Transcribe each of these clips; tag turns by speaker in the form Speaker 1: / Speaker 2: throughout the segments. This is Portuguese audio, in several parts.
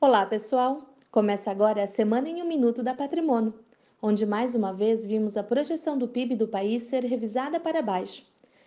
Speaker 1: Olá, pessoal! Começa agora a Semana em um Minuto da Patrimônio, onde mais uma vez vimos a projeção do PIB do país ser revisada para baixo.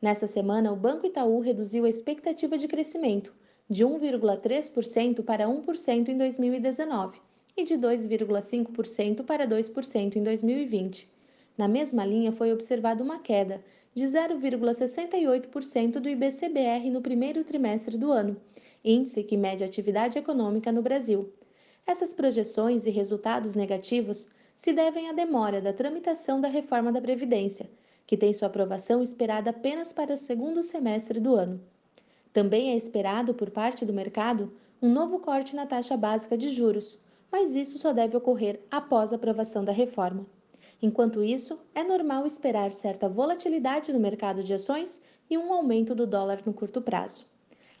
Speaker 1: Nessa semana, o Banco Itaú reduziu a expectativa de crescimento de 1,3% para 1% em 2019 e de 2,5% para 2% em 2020. Na mesma linha, foi observada uma queda de 0,68% do IBCBR no primeiro trimestre do ano, índice que mede a atividade econômica no Brasil. Essas projeções e resultados negativos se devem à demora da tramitação da reforma da Previdência, que tem sua aprovação esperada apenas para o segundo semestre do ano. Também é esperado por parte do mercado um novo corte na taxa básica de juros, mas isso só deve ocorrer após a aprovação da reforma. Enquanto isso, é normal esperar certa volatilidade no mercado de ações e um aumento do dólar no curto prazo.